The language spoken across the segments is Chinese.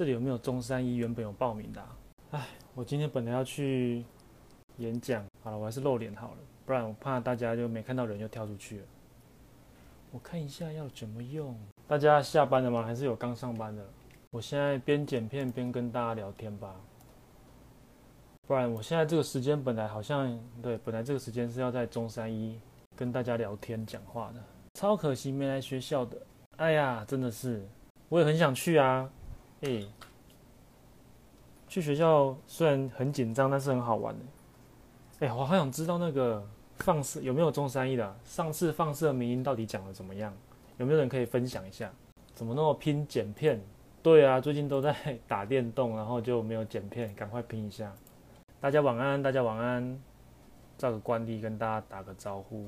这里有没有中山医原本有报名的啊？哎，我今天本来要去演讲，好了，我还是露脸好了，不然我怕大家就没看到人就跳出去了。我看一下要怎么用。大家下班了吗？还是有刚上班的？我现在边剪片边跟大家聊天吧。不然我现在这个时间本来好像对，本来这个时间是要在中山医跟大家聊天讲话的，超可惜没来学校的。哎呀，真的是，我也很想去啊。哎，去学校虽然很紧张，但是很好玩的。哎，我好想知道那个放射有没有中山医的？上次放射迷因到底讲的怎么样？有没有人可以分享一下？怎么那么拼剪片？对啊，最近都在打电动，然后就没有剪片，赶快拼一下。大家晚安，大家晚安。照个惯例跟大家打个招呼。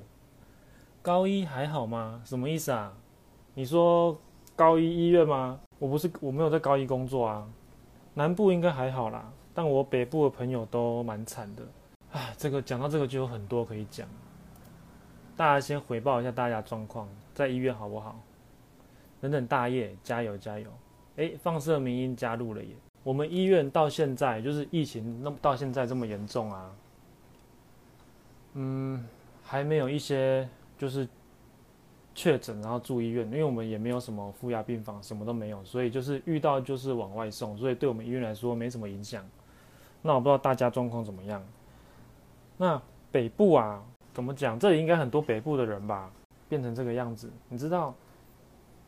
高一还好吗？什么意思啊？你说高一医院吗？我不是，我没有在高一工作啊。南部应该还好啦，但我北部的朋友都蛮惨的。啊，这个讲到这个就有很多可以讲。大家先回报一下大家状况，在医院好不好？等等大业，加油加油！哎，放射迷因加入了耶。我们医院到现在就是疫情那么到现在这么严重啊，嗯，还没有一些就是确诊然后住医院，因为我们也没有什么负压病房，什么都没有，所以就是遇到就是往外送，所以对我们医院来说没什么影响。那我不知道大家状况怎么样？那北部啊，怎么讲？这里应该很多北部的人吧，变成这个样子，你知道？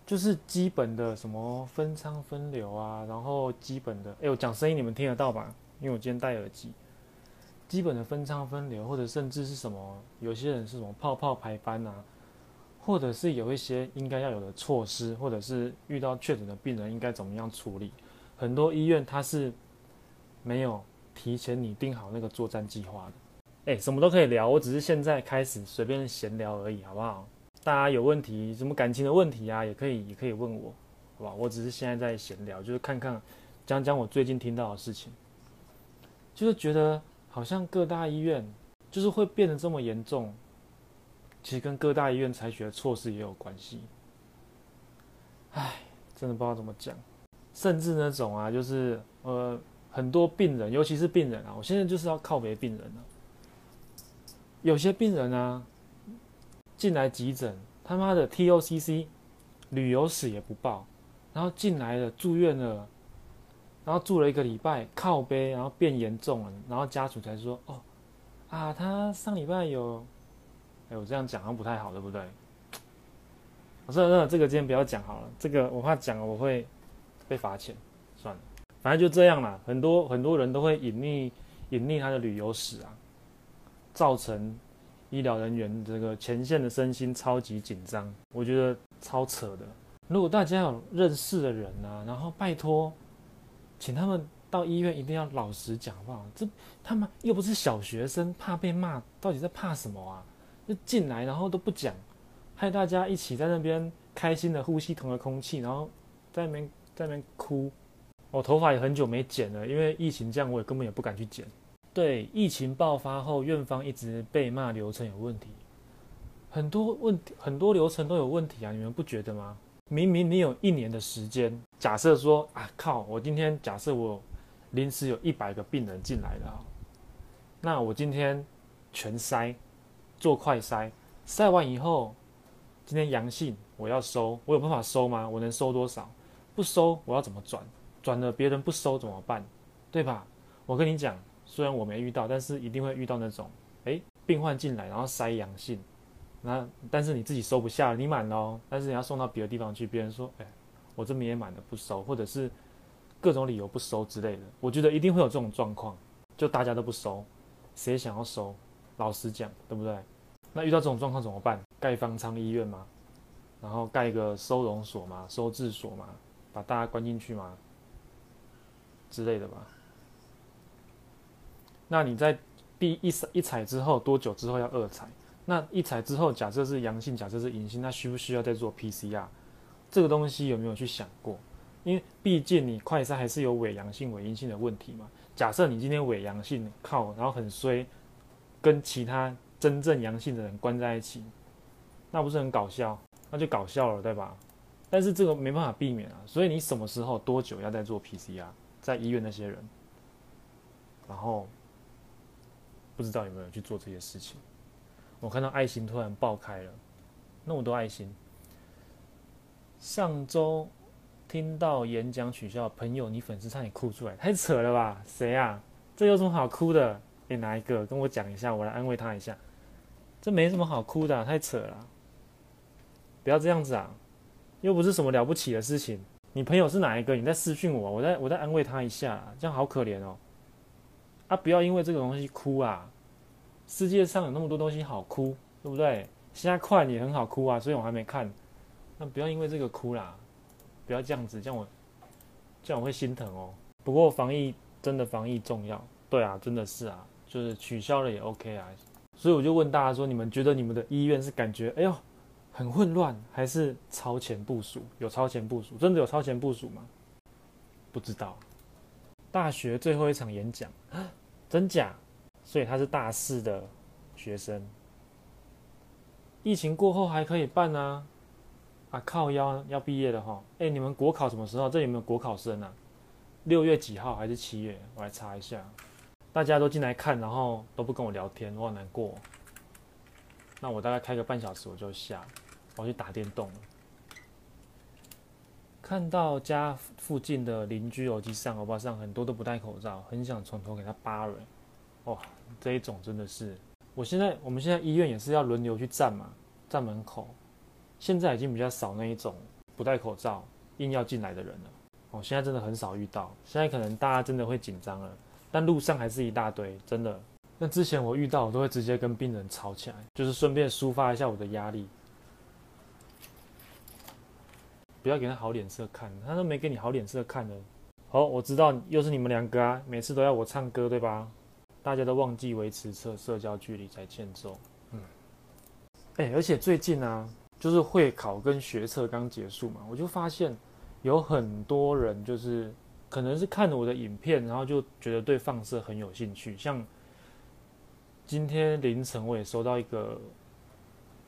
就是基本的什么分舱分流啊，然后基本的，哎，我讲声音你们听得到吧？因为我今天戴耳机。基本的分舱分流，或者甚至是什么，有些人是什么泡泡排班啊，或者是有一些应该要有的措施，或者是遇到确诊的病人应该怎么样处理。很多医院它是没有提前拟定好那个作战计划的。哎，什么都可以聊，我只是现在开始随便闲聊而已，好不好？大家有问题，什么感情的问题啊，也可以，也可以问我，好吧？我只是现在在闲聊，就是看看，讲讲我最近听到的事情，就是觉得好像各大医院就是会变得这么严重，其实跟各大医院采取的措施也有关系。唉，真的不知道怎么讲，甚至那种啊，就是呃，很多病人，尤其是病人啊，我现在就是要靠北病人了，有些病人啊。进来急诊，他妈的 TOCC 旅游史也不报，然后进来了住院了，然后住了一个礼拜，靠背，然后变严重了，然后家属才说：“哦，啊，他上礼拜有……哎，我这样讲好像不太好，对不对？”我说：“那这个今天不要讲好了，这个我怕讲了我会被罚钱，算了，反正就这样啦。很多很多人都会隐匿隐匿他的旅游史啊，造成。”医疗人员这个前线的身心超级紧张，我觉得超扯的。如果大家有认识的人啊，然后拜托，请他们到医院一定要老实讲，好不好？这他们又不是小学生，怕被骂，到底在怕什么啊？就进来然后都不讲，害大家一起在那边开心的呼吸同个空气，然后在那边在那边哭。我头发也很久没剪了，因为疫情这样，我也根本也不敢去剪。对，疫情爆发后，院方一直被骂流程有问题，很多问题，很多流程都有问题啊！你们不觉得吗？明明你有一年的时间，假设说啊靠，我今天假设我临时有一百个病人进来了，那我今天全筛，做快筛，筛完以后，今天阳性，我要收，我有办法收吗？我能收多少？不收，我要怎么转？转了别人不收怎么办？对吧？我跟你讲。虽然我没遇到，但是一定会遇到那种，哎，病患进来然后筛阳性，那但是你自己收不下，你满了，但是你要送到别的地方去，别人说，哎，我这边也满了不收，或者是各种理由不收之类的，我觉得一定会有这种状况，就大家都不收，谁想要收？老实讲，对不对？那遇到这种状况怎么办？盖方舱医院吗？然后盖一个收容所吗？收治所吗？把大家关进去吗？之类的吧。那你在第一采一采之后多久之后要二采？那一采之后，假设是阳性，假设是阴性，那需不需要再做 PCR？这个东西有没有去想过？因为毕竟你快筛还是有伪阳性、伪阴性的问题嘛。假设你今天伪阳性靠，然后很衰，跟其他真正阳性的人关在一起，那不是很搞笑？那就搞笑了，对吧？但是这个没办法避免啊，所以你什么时候多久要再做 PCR？在医院那些人，然后不知道有没有去做这些事情。我看到爱心突然爆开了，那么多爱心。上周听到演讲取消，朋友你粉丝差点哭出来，太扯了吧？谁啊？这有什么好哭的？你哪一个？跟我讲一下，我来安慰他一下。这没什么好哭的，太扯了。不要这样子啊！又不是什么了不起的事情。你朋友是哪一个？你在私讯我，我在我在安慰他一下，这样好可怜哦。啊，不要因为这个东西哭啊！世界上有那么多东西好哭，对不对？现在快也很好哭啊，所以我还没看。那不要因为这个哭啦，不要这样子，这样我这样我会心疼哦。不过防疫真的防疫重要，对啊，真的是啊，就是取消了也 OK 啊。所以我就问大家说，你们觉得你们的医院是感觉哎呦？很混乱，还是超前部署？有超前部署？真的有超前部署吗？不知道。大学最后一场演讲，真假？所以他是大四的学生。疫情过后还可以办啊？啊，靠腰要毕业了哈。哎，你们国考什么时候？这有没有国考生啊？六月几号还是七月？我来查一下。大家都进来看，然后都不跟我聊天，我好难过。那我大概开个半小时我就下。我去打电动了，看到家附近的邻居欧吉桑、欧巴桑很多都不戴口罩，很想从头给他扒了。哇，这一种真的是，我现在我们现在医院也是要轮流去站嘛，站门口。现在已经比较少那一种不戴口罩硬要进来的人了。哦，现在真的很少遇到，现在可能大家真的会紧张了，但路上还是一大堆，真的。那之前我遇到，我都会直接跟病人吵起来，就是顺便抒发一下我的压力。不要给他好脸色看，他都没给你好脸色看的。好，我知道又是你们两个啊，每次都要我唱歌对吧？大家都忘记维持社社交距离才欠揍。嗯，哎，而且最近啊，就是会考跟学测刚结束嘛，我就发现有很多人就是可能是看了我的影片，然后就觉得对放射很有兴趣。像今天凌晨我也收到一个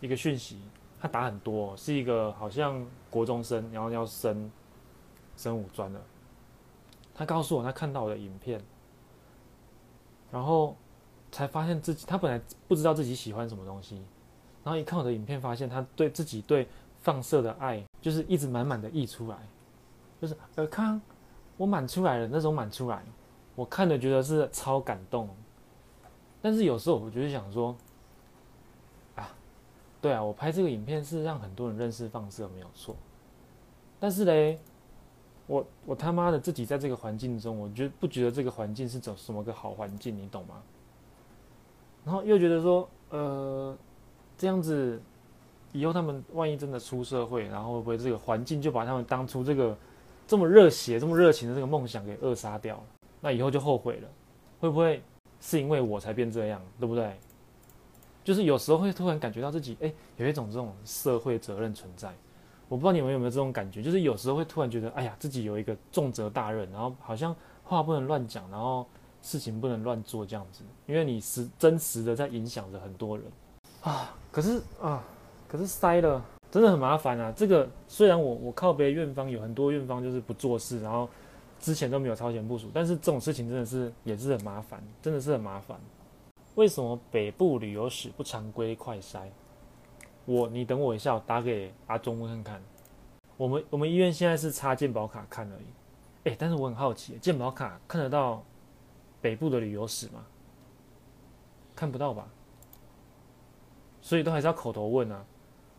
一个讯息。他打很多，是一个好像国中生，然后要升升五专的。他告诉我，他看到我的影片，然后才发现自己，他本来不知道自己喜欢什么东西，然后一看我的影片，发现他对自己对放射的爱，就是一直满满的溢出来，就是尔康，我满出来了那种满出来，我看了觉得是超感动。但是有时候我就是想说。啊对啊，我拍这个影片是让很多人认识放射，没有错。但是嘞，我我他妈的自己在这个环境中，我觉得不觉得这个环境是走什么个好环境，你懂吗？然后又觉得说，呃，这样子以后他们万一真的出社会，然后会不会这个环境就把他们当初这个这么热血、这么热情的这个梦想给扼杀掉了？那以后就后悔了，会不会是因为我才变这样，对不对？就是有时候会突然感觉到自己，哎，有一种这种社会责任存在。我不知道你们有没有这种感觉，就是有时候会突然觉得，哎呀，自己有一个重责大任，然后好像话不能乱讲，然后事情不能乱做这样子，因为你实真实的在影响着很多人啊。可是啊，可是塞了，真的很麻烦啊。这个虽然我我靠北院方有很多院方就是不做事，然后之前都没有超前部署，但是这种事情真的是也是很麻烦，真的是很麻烦。为什么北部旅游史不常规快筛？我，你等我一下，我打给阿忠问看看。我们我们医院现在是插健保卡看而已。哎，但是我很好奇，健保卡看得到北部的旅游史吗？看不到吧？所以都还是要口头问啊。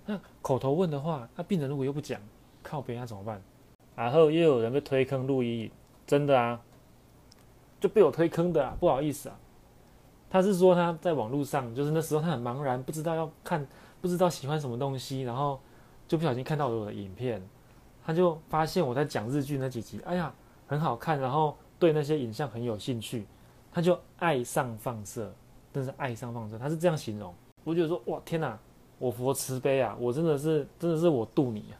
那口头问的话，那病人如果又不讲，靠北那怎么办？然后又有人被推坑录音，真的啊，就被我推坑的啊，不好意思啊。他是说他在网络上，就是那时候他很茫然，不知道要看，不知道喜欢什么东西，然后就不小心看到了我的影片，他就发现我在讲日剧那几集，哎呀，很好看，然后对那些影像很有兴趣，他就爱上放射，真是爱上放射，他是这样形容。我觉得说，哇，天哪，我佛慈悲啊，我真的是，真的是我渡你啊，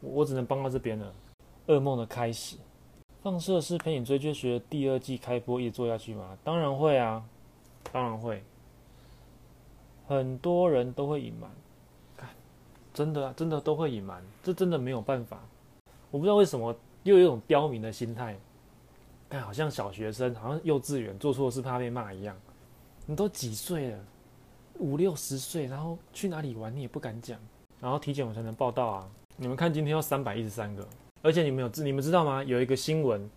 我，只能帮到这边了。噩梦的开始，放射是陪你追剧学第二季开播，一直做下去吗？当然会啊。当然会，很多人都会隐瞒。真的啊，真的都会隐瞒，这真的没有办法。我不知道为什么又有一种刁民的心态，哎，好像小学生，好像幼稚园做错事怕被骂一样。你都几岁了？五六十岁，然后去哪里玩你也不敢讲，然后体检我才能报到啊。你们看今天要三百一十三个，而且你们有知你们知道吗？有一个新闻，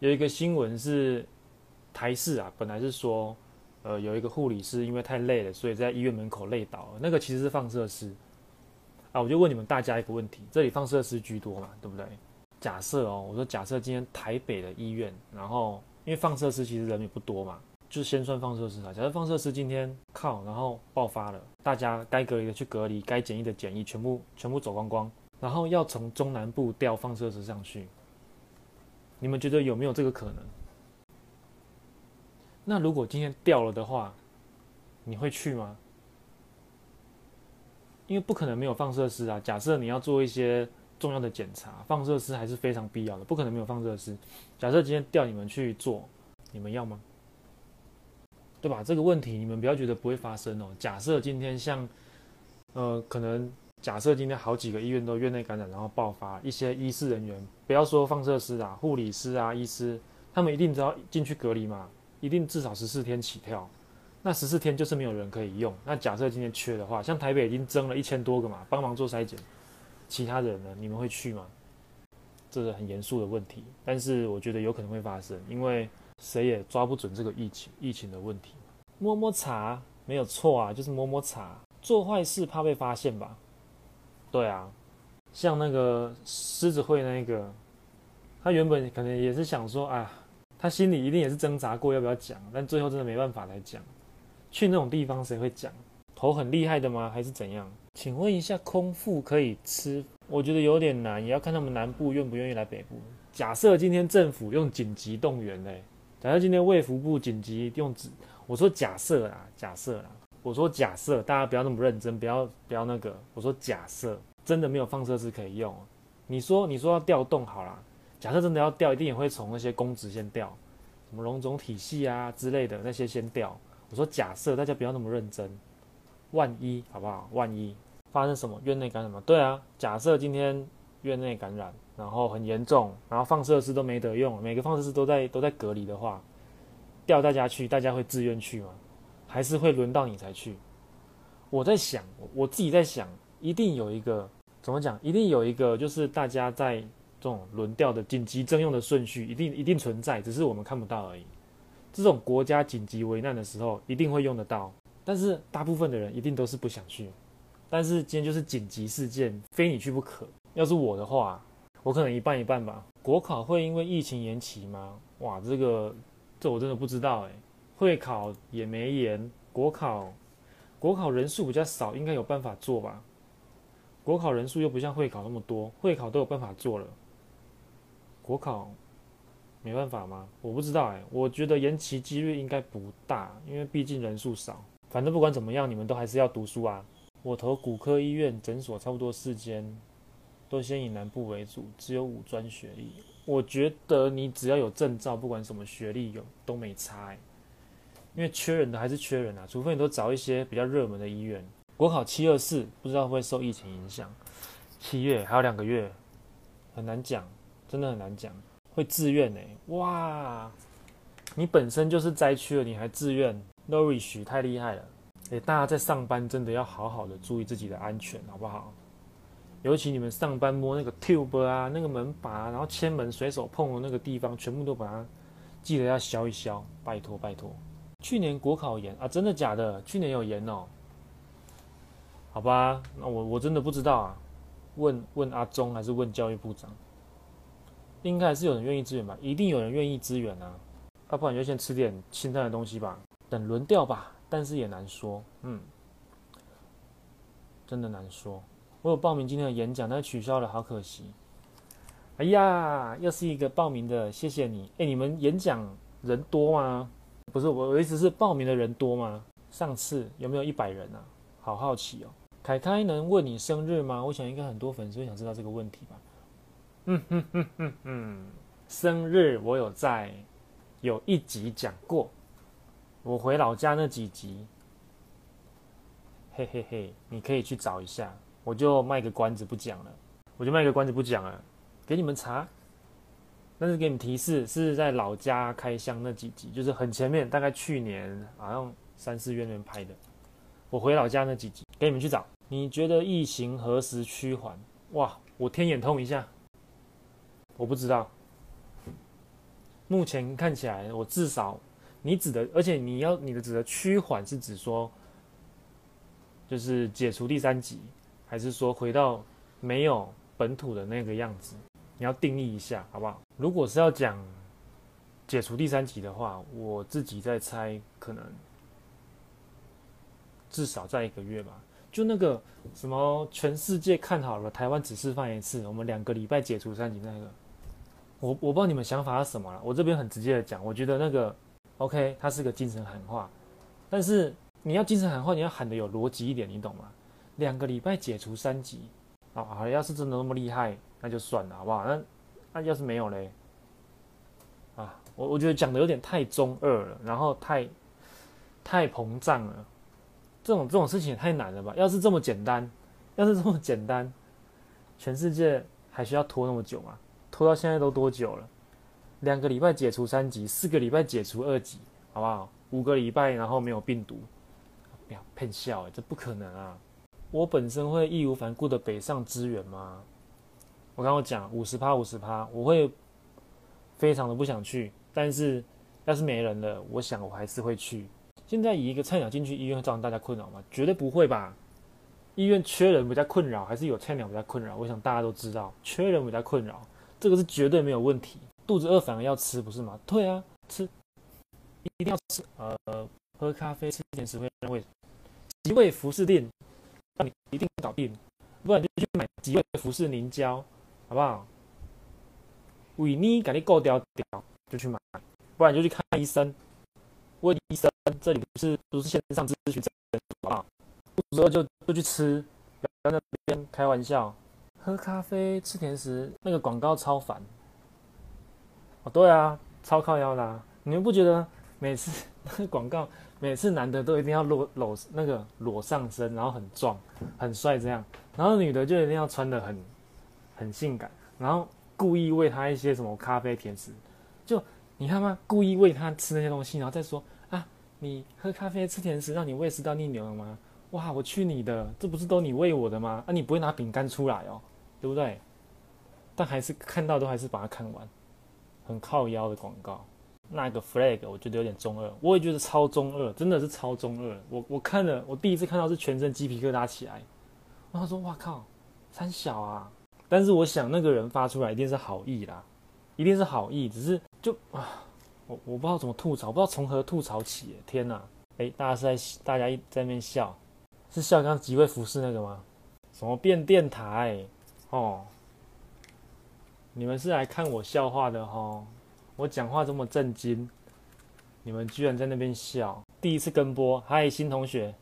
有一个新闻是台视啊，本来是说，呃，有一个护理师因为太累了，所以在医院门口累倒了。那个其实是放射师。啊，我就问你们大家一个问题：这里放射师居多嘛？对不对？假设哦，我说假设今天台北的医院，然后因为放射师其实人也不多嘛，就先算放射师啊。假设放射师今天靠，然后爆发了，大家该隔离的去隔离，该检疫的检疫，全部全部走光光，然后要从中南部调放射师上去，你们觉得有没有这个可能？那如果今天调了的话，你会去吗？因为不可能没有放射师啊！假设你要做一些重要的检查，放射师还是非常必要的，不可能没有放射师。假设今天调你们去做，你们要吗？对吧？这个问题你们不要觉得不会发生哦。假设今天像，呃，可能假设今天好几个医院都院内感染，然后爆发一些医事人员，不要说放射师啊，护理师啊，医师，他们一定都要进去隔离嘛，一定至少十四天起跳。那十四天就是没有人可以用。那假设今天缺的话，像台北已经增了一千多个嘛，帮忙做筛检。其他人呢？你们会去吗？这是很严肃的问题。但是我觉得有可能会发生，因为谁也抓不准这个疫情疫情的问题。摸摸茶没有错啊，就是摸摸茶。做坏事怕被发现吧？对啊，像那个狮子会那个，他原本可能也是想说，啊，他心里一定也是挣扎过要不要讲，但最后真的没办法来讲。去那种地方谁会讲？头很厉害的吗？还是怎样？请问一下，空腹可以吃？我觉得有点难，也要看他们南部愿不愿意来北部。假设今天政府用紧急动员嘞，假设今天卫福部紧急用纸，我说假设啦，假设啦，我说假设，大家不要那么认真，不要不要那个，我说假设真的没有放射师可以用，你说你说要调动好啦，假设真的要调，一定也会从那些公职先调，什么荣总体系啊之类的那些先调。我说假设大家不要那么认真，万一好不好？万一发生什么院内感染吗？对啊，假设今天院内感染，然后很严重，然后放射师都没得用，每个放射师都在都在隔离的话，调大家去，大家会自愿去吗？还是会轮到你才去？我在想，我自己在想，一定有一个怎么讲？一定有一个就是大家在这种轮调的紧急征用的顺序，一定一定存在，只是我们看不到而已。这种国家紧急危难的时候，一定会用得到，但是大部分的人一定都是不想去。但是今天就是紧急事件，非你去不可。要是我的话，我可能一半一半吧。国考会因为疫情延期吗？哇，这个这我真的不知道哎。会考也没延，国考国考人数比较少，应该有办法做吧？国考人数又不像会考那么多，会考都有办法做了，国考。没办法吗？我不知道哎，我觉得延期几率应该不大，因为毕竟人数少。反正不管怎么样，你们都还是要读书啊。我投骨科医院诊所差不多四间，都先以南部为主，只有五专学历。我觉得你只要有证照，不管什么学历有都没差，因为缺人的还是缺人啊，除非你都找一些比较热门的医院。国考七二四，不知道会不会受疫情影响？七月还有两个月，很难讲，真的很难讲。会自愿呢？哇！你本身就是灾区了，你还自愿？Nourish 太厉害了！诶，大家在上班真的要好好的注意自己的安全，好不好？尤其你们上班摸那个 tube 啊，那个门把，然后牵门随手碰的那个地方，全部都把它记得要消一消，拜托拜托。去年国考严啊，真的假的？去年有严哦？好吧，那我我真的不知道啊，问问阿中还是问教育部长？应该还是有人愿意支援吧，一定有人愿意支援啊，要不然就先吃点清淡的东西吧，等轮调吧，但是也难说，嗯，真的难说。我有报名今天的演讲，但取消了，好可惜。哎呀，又是一个报名的，谢谢你。哎，你们演讲人多吗？不是，我我意思是报名的人多吗？上次有没有一百人啊？好好奇哦。凯凯能问你生日吗？我想应该很多粉丝会想知道这个问题吧。嗯哼哼哼哼，生日我有在有一集讲过，我回老家那几集，嘿嘿嘿，你可以去找一下。我就卖个关子不讲了，我就卖个关子不讲了，给你们查。但是给你们提示，是在老家开箱那几集，就是很前面，大概去年好像三四月那边拍的。我回老家那几集，给你们去找。你觉得疫情何时趋缓？哇，我天眼通一下，我不知道。目前看起来，我至少你指的，而且你要你的指的趋缓是指说，就是解除第三级，还是说回到没有本土的那个样子？你要定义一下，好不好？如果是要讲解除第三级的话，我自己在猜，可能至少在一个月吧。就那个什么，全世界看好了，台湾只示范一次，我们两个礼拜解除三级那个，我我不知道你们想法是什么了。我这边很直接的讲，我觉得那个 OK，它是个精神喊话，但是你要精神喊话，你要喊的有逻辑一点，你懂吗？两个礼拜解除三级，啊，好，要是真的那么厉害。那就算了，好不好？那那要是没有嘞，啊，我我觉得讲的有点太中二了，然后太太膨胀了，这种这种事情也太难了吧？要是这么简单，要是这么简单，全世界还需要拖那么久吗？拖到现在都多久了？两个礼拜解除三级，四个礼拜解除二级，好不好？五个礼拜然后没有病毒，不要骗笑欸，这不可能啊！我本身会义无反顾的北上支援吗？我刚刚讲五十趴五十趴，我会非常的不想去，但是要是没人了，我想我还是会去。现在以一个菜鸟进去医院会造成大家困扰吗？绝对不会吧。医院缺人比较困扰，还是有菜鸟比较困扰？我想大家都知道，缺人比较困扰，这个是绝对没有问题。肚子饿反而要吃，不是吗？对啊，吃一定要吃。呃，喝咖啡吃甜食会让胃，吉胃福适錠那你一定搞定，不然就去买吉胃福适宁胶。好不好？维尼给你够掉掉，就去买，不然就去看医生。问医生，这里不是不是线上咨询诊所啊？不知道就就去吃，不要在那边开玩笑。喝咖啡吃甜食，那个广告超烦。哦，对啊，超靠腰啦。你们不觉得每次那个广告，每次男的都一定要裸裸那个裸上身，然后很壮很帅这样，然后女的就一定要穿的很。很性感，然后故意喂他一些什么咖啡甜食，就你看吗？故意喂他吃那些东西，然后再说啊，你喝咖啡吃甜食，让你胃食道逆流了吗？哇，我去你的，这不是都你喂我的吗？啊，你不会拿饼干出来哦，对不对？但还是看到都还是把它看完，很靠腰的广告，那个 flag 我觉得有点中二，我也觉得超中二，真的是超中二。我我看了，我第一次看到是全身鸡皮疙瘩起来，然后说哇靠，三小啊！但是我想那个人发出来一定是好意啦，一定是好意，只是就啊，我我不知道怎么吐槽，不知道从何吐槽起。天哪，哎，大家是在大家一在那边笑，是笑刚刚吉胃福适那个吗？什么变电台哦？你们是来看我笑话的哦？我讲话这么震惊，你们居然在那边笑。第一次跟播，嗨，新同学，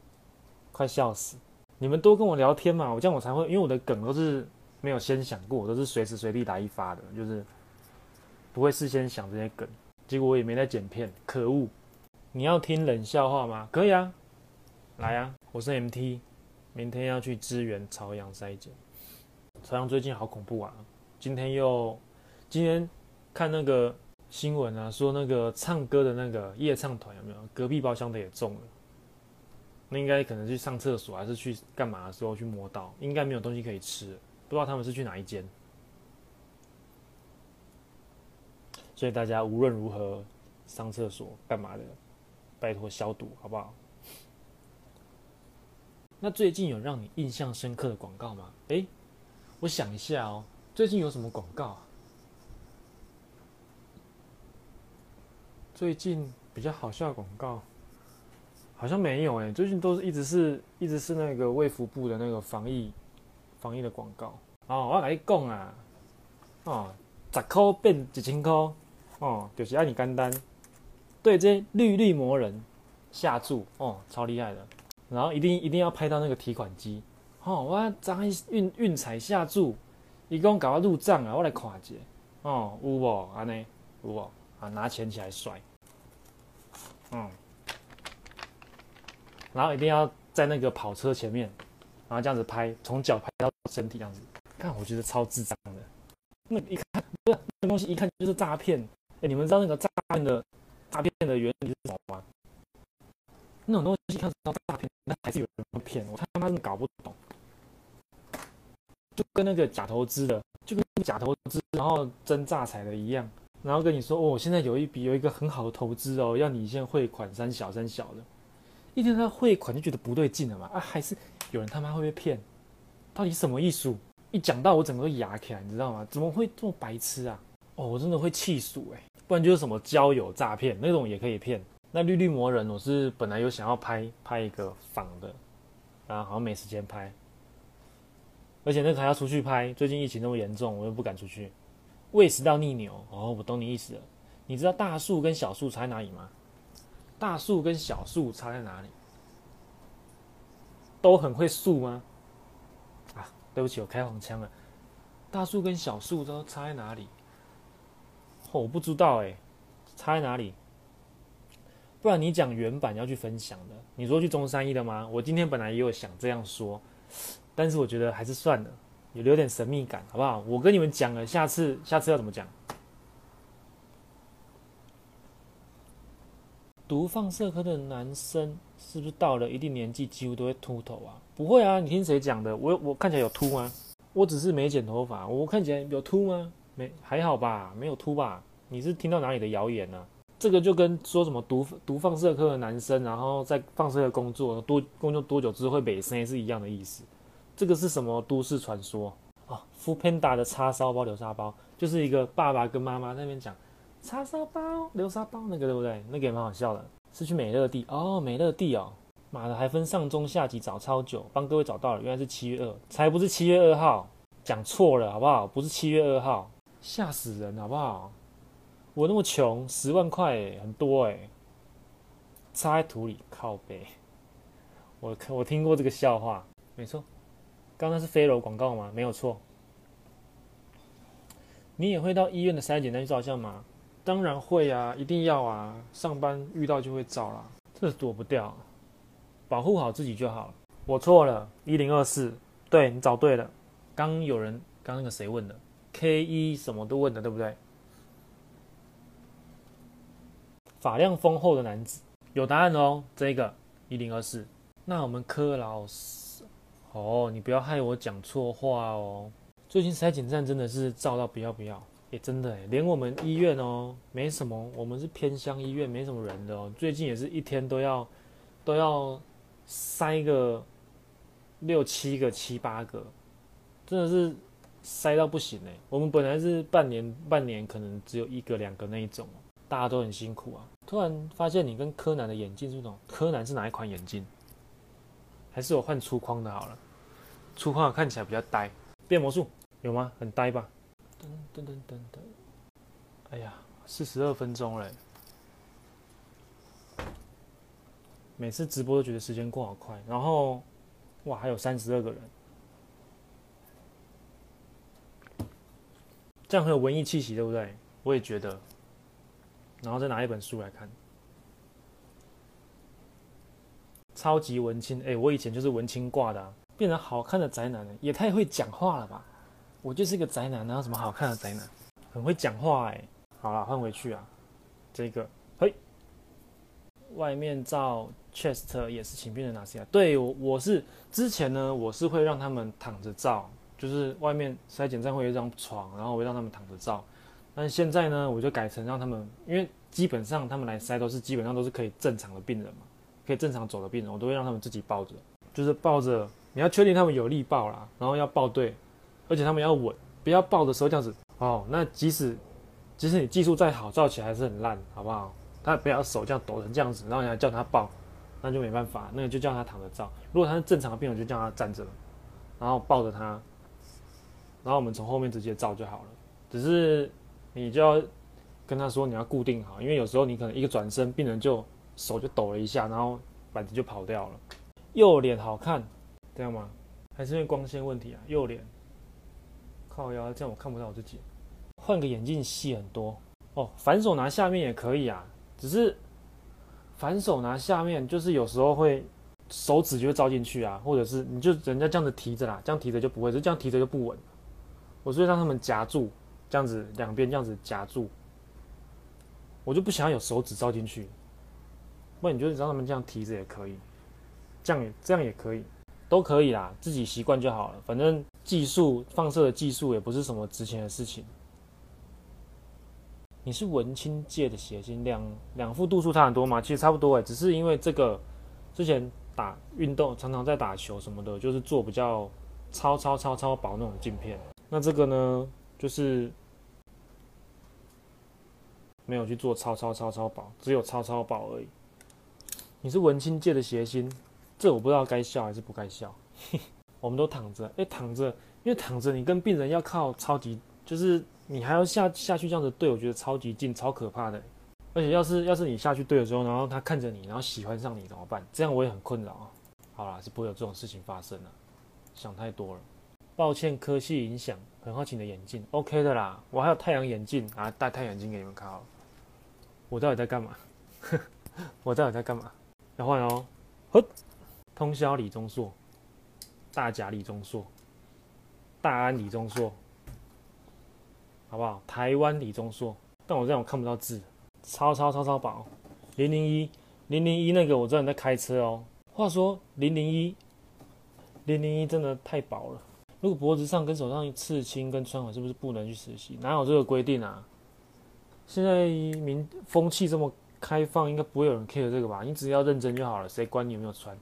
快笑死！你们多跟我聊天嘛，我这样我才会，因为我的梗都是。没有先想过，都是随时随地来一发的，就是不会事先想这些梗。结果我也没在剪片，可恶！你要听冷笑话吗？可以啊，来啊！我是 MT，明天要去支援朝阳筛检。朝阳最近好恐怖啊！今天又今天看那个新闻啊，说那个唱歌的那个夜唱团有没有？隔壁包厢的也中了。那应该可能去上厕所还是去干嘛的时候去摸到，应该没有东西可以吃。不知道他们是去哪一间，所以大家无论如何上厕所干嘛的，拜托消毒好不好？那最近有让你印象深刻的广告吗？诶，我想一下哦，最近有什么广告？最近比较好笑的广告？好像没有诶，最近都是一直是一直是那个卫福部的那个防疫。防疫的广告。哦，我跟你讲啊，哦，十块变一千块，哦，就是按你简单，对这些绿绿魔人下注哦，超厉害的，然后一定一定要拍到那个提款机，哦，我张运运彩下注，一共搞到入账啊，我来看一下，哦，有无？安尼有无？拿钱起来甩，嗯，然后一定要在那个跑车前面。然后这样子拍，从脚拍到身体这样子，看我觉得超智障的。那一看不是那东西，一看就是诈骗。哎，你们知道那个诈骗的诈骗的原理是什么吗？那种东西看到诈骗，那还是有人骗我，他妈真搞不懂。就跟那个假投资的，就跟假投资然后真诈财的一样，然后跟你说哦，我现在有一笔有一个很好的投资哦，要你先汇款三小三小的，一听他汇款就觉得不对劲了嘛啊，还是有人他妈会被骗，到底什么艺术？一讲到我整个都哑起来，你知道吗？怎么会这么白痴啊？哦，我真的会气死哎！不然就是什么交友诈骗那种也可以骗。那绿绿魔人，我是本来有想要拍拍一个仿的，然后好像没时间拍。而且那个还要出去拍，最近疫情那么严重，我又不敢出去。喂食到逆流，哦，我懂你意思了。你知道大树跟小树差在哪里吗？大树跟小树差在哪里？都很会树吗？啊，对不起，我开黄腔了。大树跟小树都差在哪里？哦，我不知道哎，差在哪里？不然你讲原版要去分享的，你说去中山一的吗？我今天本来也有想这样说。但是我觉得还是算了，有留点神秘感，好不好？我跟你们讲了，下次下次要怎么讲？读放射科的男生是不是到了一定年纪几乎都会秃头啊？不会啊，你听谁讲的？我我看起来有秃吗？我只是没剪头发，我看起来有秃吗？没，还好吧，没有秃吧？你是听到哪里的谣言呢？这个就跟说什么读读放射科的男生，然后在放射科工作多工作多久之后会美声是一样的意思。这个是什么都市传说啊？Foodpanda 的叉烧包、流沙包，就是一个爸爸跟妈妈那边讲叉烧包、流沙包那个，对不对？那个也蛮好笑的。是去美乐蒂哦，美乐蒂哦，妈的还分上中下集，找超久，帮各位找到了，原来是七月二，才不是七月二号，讲错了好不好？不是七月二号，吓死人好不好？我那么穷，十万块很多哎，插在土里靠北。我我听过这个笑话，没错。刚刚是飞柔广告吗？没有错。你也会到医院的筛检站去照相吗？当然会啊，一定要啊。上班遇到就会照啦，这躲不掉。保护好自己就好了。我错了，一零二四，对，你找对了。刚有人，刚那个谁问的？K 一什么都问的，对不对？发量丰厚的男子，有答案哦。这个一零二四。那我们柯老师。哦，你不要害我讲错话哦。最近筛检站真的是照到不要不要，也真的，连我们医院哦，没什么，我们是偏乡医院，没什么人的哦。最近也是一天都要都要塞个六七个、七八个，真的是塞到不行诶。我们本来是半年半年可能只有一个两个那一种，大家都很辛苦啊。突然发现你跟柯南的眼镜是不同，柯南是哪一款眼镜？还是我换粗框的好了，粗框看起来比较呆。变魔术有吗？很呆吧？噔噔噔噔噔。哎呀，四十二分钟嘞。每次直播都觉得时间过好快，然后哇，还有三十二个人，这样很有文艺气息，对不对？我也觉得。然后再拿一本书来看。超级文青，哎、欸，我以前就是文青挂的、啊，变成好看的宅男了，也太会讲话了吧？我就是一个宅男，哪有什么好看的宅男？很会讲话哎、好了，换回去啊。这个，嘿，外面照 chest 也是请病人拿下。对，我我是之前呢，我是会让他们躺着照，就是外面筛检站会有一张床，然后我会让他们躺着照。但现在呢，我就改成让他们，因为基本上他们来筛都是基本上都是可以正常的病人嘛。可以正常走的病人，我都会让他们自己抱着，就是抱着。你要确定他们有力抱啦，然后要抱对，而且他们要稳，不要抱的时候这样子哦。那即使即使你技术再好，照起来还是很烂，好不好？他不要手这样抖成这样子，然后你还叫他抱，那就没办法，那个就叫他躺着照。如果他是正常的病人，就叫他站着，然后抱着他，然后我们从后面直接照就好了。只是你就要跟他说你要固定好，因为有时候你可能一个转身，病人就。手就抖了一下，然后板子就跑掉了。右脸好看，这样吗？还是因为光线问题啊？右脸靠腰，这样我看不到我自己。换个眼镜细很多哦。反手拿下面也可以啊，只是反手拿下面就是有时候会手指就会照进去啊，或者是你就人家这样子提着啦，这样提着就不会，就这样提着就不稳。我所以让他们夹住，这样子两边这样子夹住，我就不想要有手指照进去。不然你就让他们这样提着也可以，这样也这样也可以，都可以啦，自己习惯就好了。反正技术放射的技术也不是什么值钱的事情。你是文青界的谐星，两两副度数差很多吗？其实差不多哎，只是因为这个之前打运动常常在打球什么的，就是做比较超超超超薄那种镜片。那这个呢，就是没有去做超超超超薄，只有超超薄而已。你是文青界的谐星，这我不知道该笑还是不该笑。我们都躺着，哎，躺着，因为躺着你跟病人要靠超级就是。你还要下下去这样子对，我觉得超级近，超可怕的。而且要是要是你下去对的时候，然后他看着你，然后喜欢上你怎么办？这样我也很困扰啊。好啦，是不会有这种事情发生了，想太多了。抱歉，科系影响。很好奇你的眼镜，OK 的啦。我还有太阳眼镜啊，戴太阳镜给你们看。我到底在干嘛？我到底在干嘛？要换哦。通宵李钟硕，大甲李钟硕，大安李钟硕。好不好？台湾李钟硕，但我这样我看不到字，超超超超薄。零零一，零零一那个我知道你在开车哦。话说零零一，零零一真的太薄了。如果脖子上跟手上刺青跟穿环，是不是不能去实习？哪有这个规定啊？现在民风气这么开放，应该不会有人 care 这个吧？你只要认真就好了，谁管你有没有穿？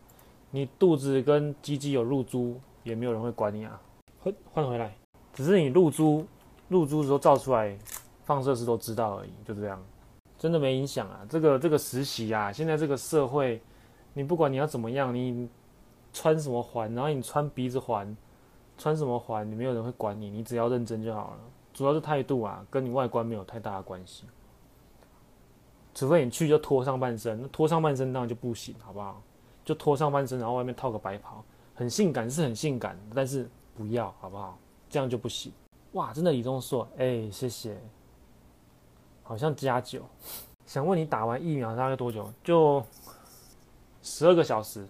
你肚子跟鸡鸡有露珠，也没有人会管你啊。换换回来，只是你露珠。露珠的时候照出来，放射师都知道而已，就这样，真的没影响啊。这个这个实习啊，现在这个社会，你不管你要怎么样，你穿什么环，然后你穿鼻子环，穿什么环，你没有人会管你，你只要认真就好了。主要是态度啊，跟你外观没有太大的关系。除非你去就脱上半身，那脱上半身当然就不行，好不好？就脱上半身，然后外面套个白袍，很性感是很性感，但是不要，好不好？这样就不行。哇，真的李钟硕，哎，谢谢。好像加九。想问你打完疫苗大概多久？就十二个小时。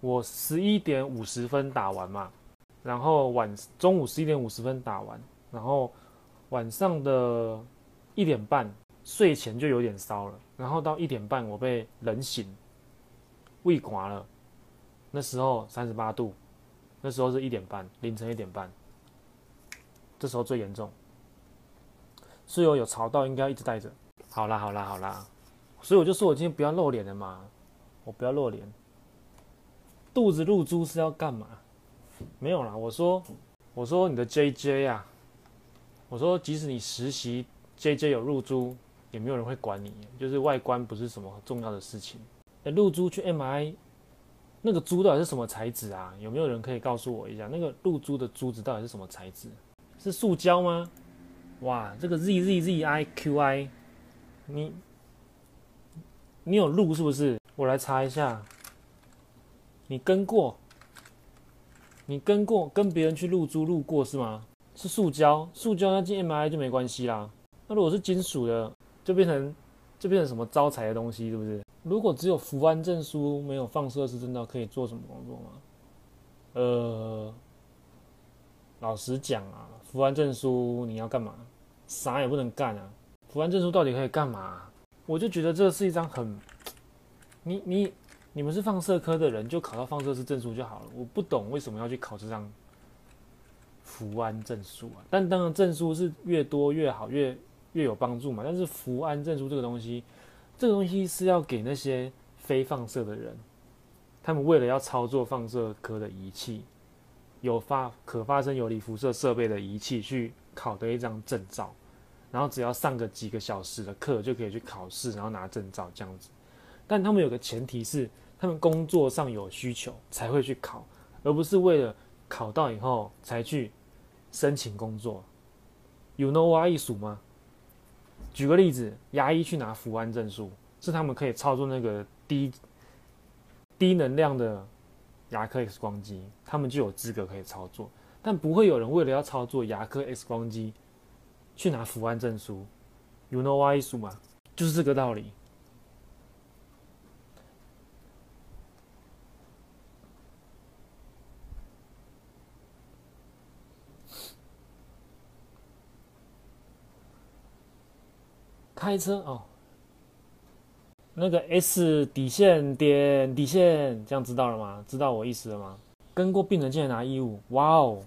我十一点五十分打完嘛，然后晚中午十一点五十分打完，然后晚上的一点半睡前就有点烧了，然后到一点半我被冷醒，胃垮了。那时候三十八度，那时候是一点半，凌晨一点半。这时候最严重，室友有潮到，应该一直戴着。好啦好啦好啦，所以我就说我今天不要露脸了嘛，我不要露脸。肚子露珠是要干嘛？没有啦，我说我说你的 JJ 啊，我说即使你实习 JJ 有露珠，也没有人会管你，就是外观不是什么重要的事情。露珠去 M I，那个珠到底是什么材质啊？有没有人可以告诉我一下？那个露珠的珠子到底是什么材质？是塑胶吗？哇，这个 Z Z Z I Q I，你你有录是不是？我来查一下。你跟过？你跟过？跟别人去露珠录过是吗？是塑胶，塑胶那进 M I 就没关系啦。那如果是金属的，就变成就变成什么招财的东西，是不是？如果只有服安证书，没有放射师证照，可以做什么工作吗？呃。老实讲啊，服完证书你要干嘛？啥也不能干啊！服完证书到底可以干嘛？我就觉得这是一张很……你你你们是放射科的人，就考到放射师证书就好了。我不懂为什么要去考这张服安证书啊！但当然证书是越多越好，越越有帮助嘛。但是服安证书这个东西，这个东西是要给那些非放射的人，他们为了要操作放射科的仪器。有发可发生游离辐射设备的仪器去考的一张证照，然后只要上个几个小时的课就可以去考试，然后拿证照这样子。但他们有个前提是，他们工作上有需求才会去考，而不是为了考到以后才去申请工作。You know what 艺术吗？举个例子，牙医去拿福安证书，是他们可以操作那个低低能量的。牙科 X 光机，他们就有资格可以操作，但不会有人为了要操作牙科 X 光机去拿福安证书。You know why 书吗？就是这个道理。开车哦，那个 S 底线点底线，这样知道了吗？知道我意思了吗？跟过病人进来拿衣物，哇哦，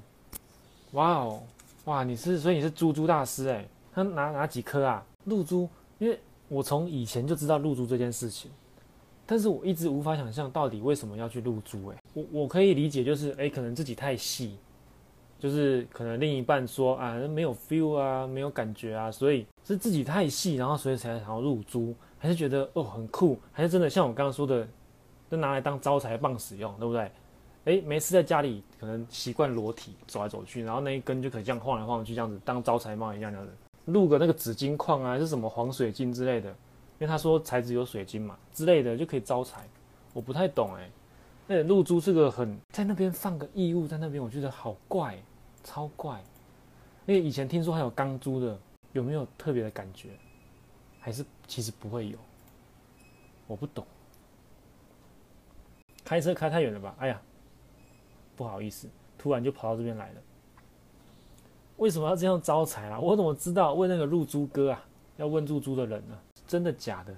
哇哦，哇！你是所以你是珠珠大师哎，他拿拿几颗啊？露珠，因为我从以前就知道露珠这件事情，但是我一直无法想象到底为什么要去露珠哎。我我可以理解就是哎，可能自己太细，就是可能另一半说啊没有 feel 啊，没有感觉啊，所以是自己太细，然后所以才想要入珠，还是觉得哦很酷，还是真的像我刚刚说的，就拿来当招财棒使用，对不对？哎，没事，在家里可能习惯裸体走来走去，然后那一根就可以这样晃来晃去，这样子当招财猫一样这样子，入个那个紫金矿啊，是什么黄水晶之类的，因为他说材质有水晶嘛之类的就可以招财。我不太懂哎，那露珠是个很在那边放个异物在那边，我觉得好怪，超怪。因为以前听说还有钢珠的，有没有特别的感觉？还是其实不会有？我不懂。开车开太远了吧？哎呀！不好意思，突然就跑到这边来了。为什么要这样招财啊？我怎么知道？问那个露珠哥啊，要问露珠的人呢？真的假的？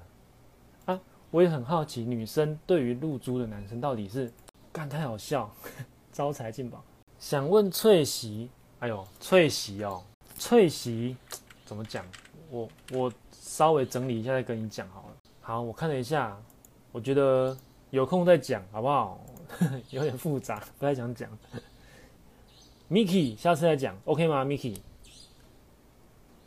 我也很好奇，女生对于露珠的男生到底是干太好笑，招财进宝。想问翠喜，哎呦，翠喜哦，翠喜怎么讲？我我稍微整理一下再跟你讲好了。好，我看了一下，我觉得有空再讲好不好？有点复杂，不太想讲。Miki，下次再讲，OK 吗？Miki，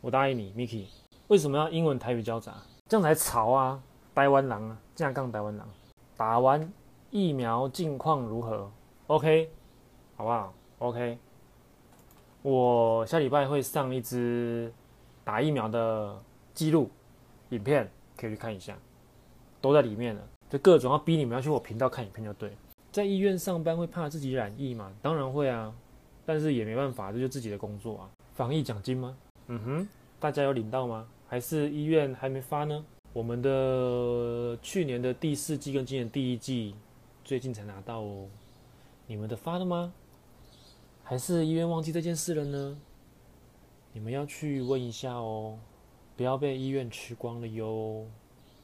我答应你，Miki。为什么要英文台语交杂？这样才潮啊！台湾狼啊，这样杠台湾狼。打完疫苗近况如何？OK，好不好？OK。我下礼拜会上一支打疫苗的记录影片，可以去看一下，都在里面了。就各种要逼你们要去我频道看影片就对。在医院上班会怕自己染疫吗？当然会啊，但是也没办法，这就自己的工作啊。防疫奖金吗？嗯哼，大家有领到吗？还是医院还没发呢？我们的去年的第四季跟今年第一季最近才拿到哦。你们的发了吗？还是医院忘记这件事了呢？你们要去问一下哦，不要被医院吃光了哟。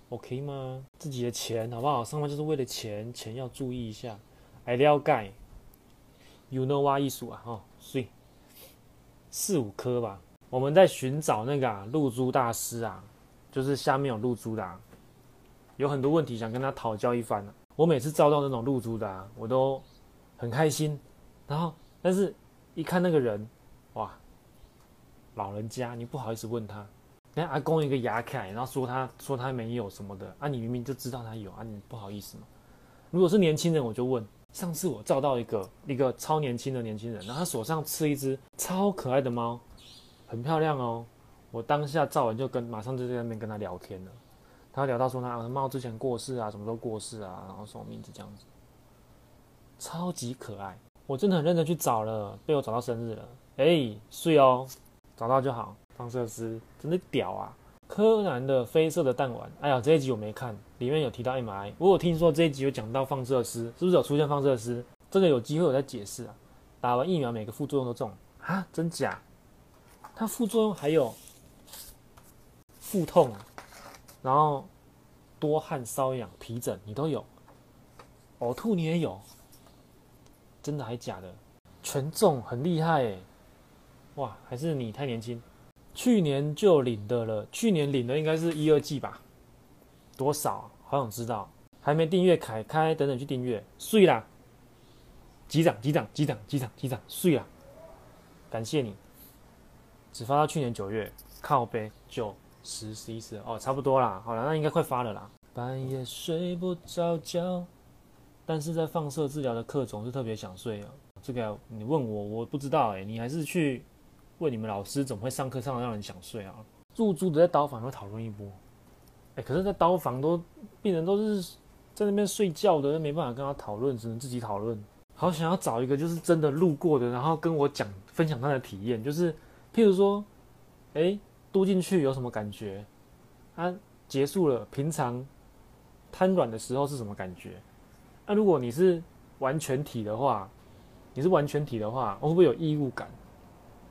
OK 吗？自己的钱好不好？上班就是为了钱，钱要注意一下。I 了解，You know what 艺术啊？哦，所以四五颗吧。我们在寻找那个啊，露珠大师啊，就是下面有露珠的啊，有很多问题想跟他讨教一番啊。我每次照到那种露珠的啊，我都很开心。然后，但是一看那个人，哇，老人家，你不好意思问他。人家阿公一个牙凯，然后说他说他没有什么的啊，你明明就知道他有啊，你不好意思吗？如果是年轻人，我就问。上次我照到一个一个超年轻的年轻人，然后他手上吃一只超可爱的猫，很漂亮哦。我当下照完就跟马上就在那边跟他聊天了。他聊到说他猫之前过世啊，什么时候过世啊，然后什么名字这样子，超级可爱。我真的很认真去找了，被我找到生日了。哎，睡哦，找到就好。放射师真的屌啊！柯南的绯色的弹丸，哎呀，这一集我没看，里面有提到 M I 我有听说这一集有讲到放射师，是不是有出现放射师？这个有机会我再解释啊。打完疫苗每个副作用都中啊？真假？它副作用还有腹痛，然后多汗、瘙痒、皮疹，你都有，呕吐你也有，真的还假的？全中很厉害哎！哇，还是你太年轻。去年就领的了，去年领的应该是一二季吧？多少？好想知道。还没订阅，凯开等等去订阅。睡啦！击掌击掌击掌击掌击掌，睡啦！感谢你。只发到去年九月，靠北九十十一十哦，差不多啦。好了，那应该快发了啦。半夜睡不着觉，但是在放射治疗的课总是特别想睡啊。这个你问我，我不知道哎、欸，你还是去。问你们老师怎么会上课上的让人想睡啊？入住的在刀房会讨论一波，哎，可是，在刀房都病人都是在那边睡觉的，没办法跟他讨论，只能自己讨论。好想要找一个就是真的路过的，然后跟我讲分享他的体验，就是譬如说，哎，嘟进去有什么感觉？啊，结束了，平常瘫软的时候是什么感觉？那、如果你是完全体的话，你是完全体的话，会不会有异物感？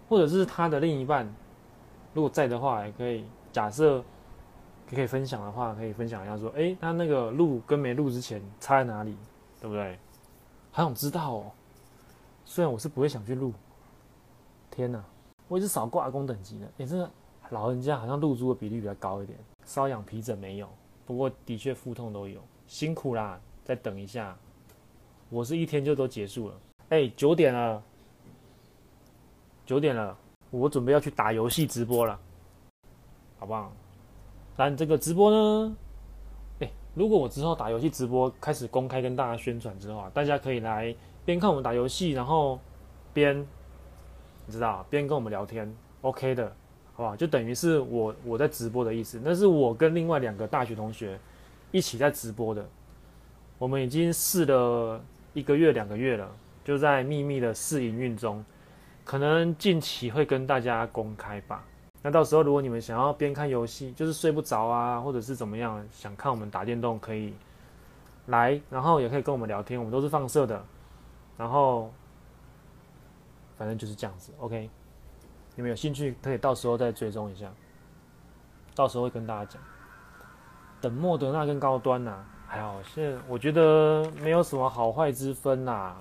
或者是他的另一半，如果在的话，也可以假设可以分享的话，可以分享一下说，诶，他那个录跟没录之前差在哪里，对不对？好想知道哦。虽然我是不会想去录，天哪，我一直少挂阿公等级的。诶，这个老人家好像露珠的比例比较高一点，瘙痒皮疹没有，不过的确腹痛都有，辛苦啦，再等一下。我是一天就都结束了。诶，九点了，九点了，我准备要去打游戏直播了，好不好？但这个直播呢，诶，如果我之后打游戏直播开始公开跟大家宣传之后啊，大家可以来。边看我们打游戏，然后边你知道边跟我们聊天，OK 的，好不好？就等于是我我在直播的意思。那是我跟另外两个大学同学一起在直播的。我们已经试了一个月、两个月了，就在秘密的试营运中，可能近期会跟大家公开吧。那到时候如果你们想要边看游戏，就是睡不着啊，或者是怎么样，想看我们打电动，可以来，然后也可以跟我们聊天，我们都是放射的。然后，反正就是这样子，OK。你们有兴趣可以到时候再追踪一下，到时候会跟大家讲。等莫德纳跟高端呐、还好，现在我觉得没有什么好坏之分呐、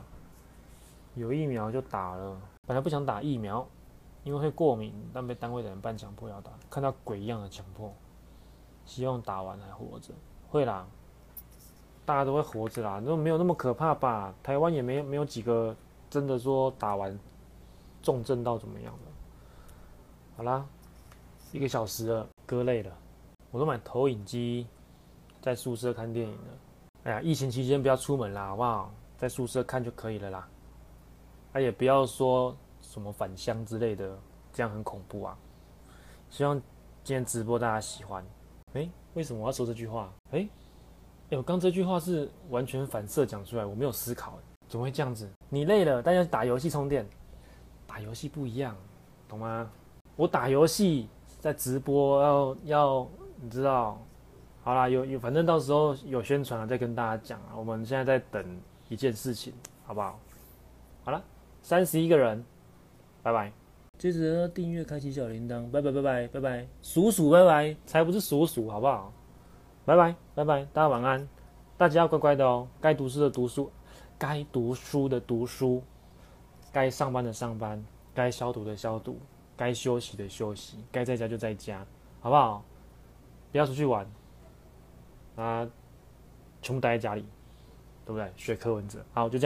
有疫苗就打了，本来不想打疫苗，因为会过敏，但被单位的人半强迫要打，看到鬼一样的强迫，希望打完还活着，会啦。大家都会活着啦，都没有那么可怕吧？台湾也没没有几个真的说打完重症到怎么样的。好啦，一个小时了，割累了，我都买投影机在宿舍看电影了。哎呀，疫情期间不要出门啦，好不好？在宿舍看就可以了啦。啊，也不要说什么返乡之类的，这样很恐怖啊。希望今天直播大家喜欢。哎，为什么我要说这句话？哎。哎，我刚这句话是完全反射讲出来，我没有思考，怎么会这样子？你累了，大家打游戏充电，打游戏不一样，懂吗？我打游戏在直播要，要要你知道，好啦，有有，反正到时候有宣传了再跟大家讲啊。我们现在在等一件事情，好不好？好了，三十一个人，拜拜。接着订阅，开启小铃铛，拜拜拜拜拜拜，鼠鼠拜拜，才不是鼠鼠，好不好？拜拜拜拜，大家晚安，大家要乖乖的哦。该读书的读书，该读书的读书，该上班的上班，该消毒的消毒，该休息的休息，该在家就在家，好不好？不要出去玩，啊，全部待在家里，对不对？学柯文哲，好，就这样。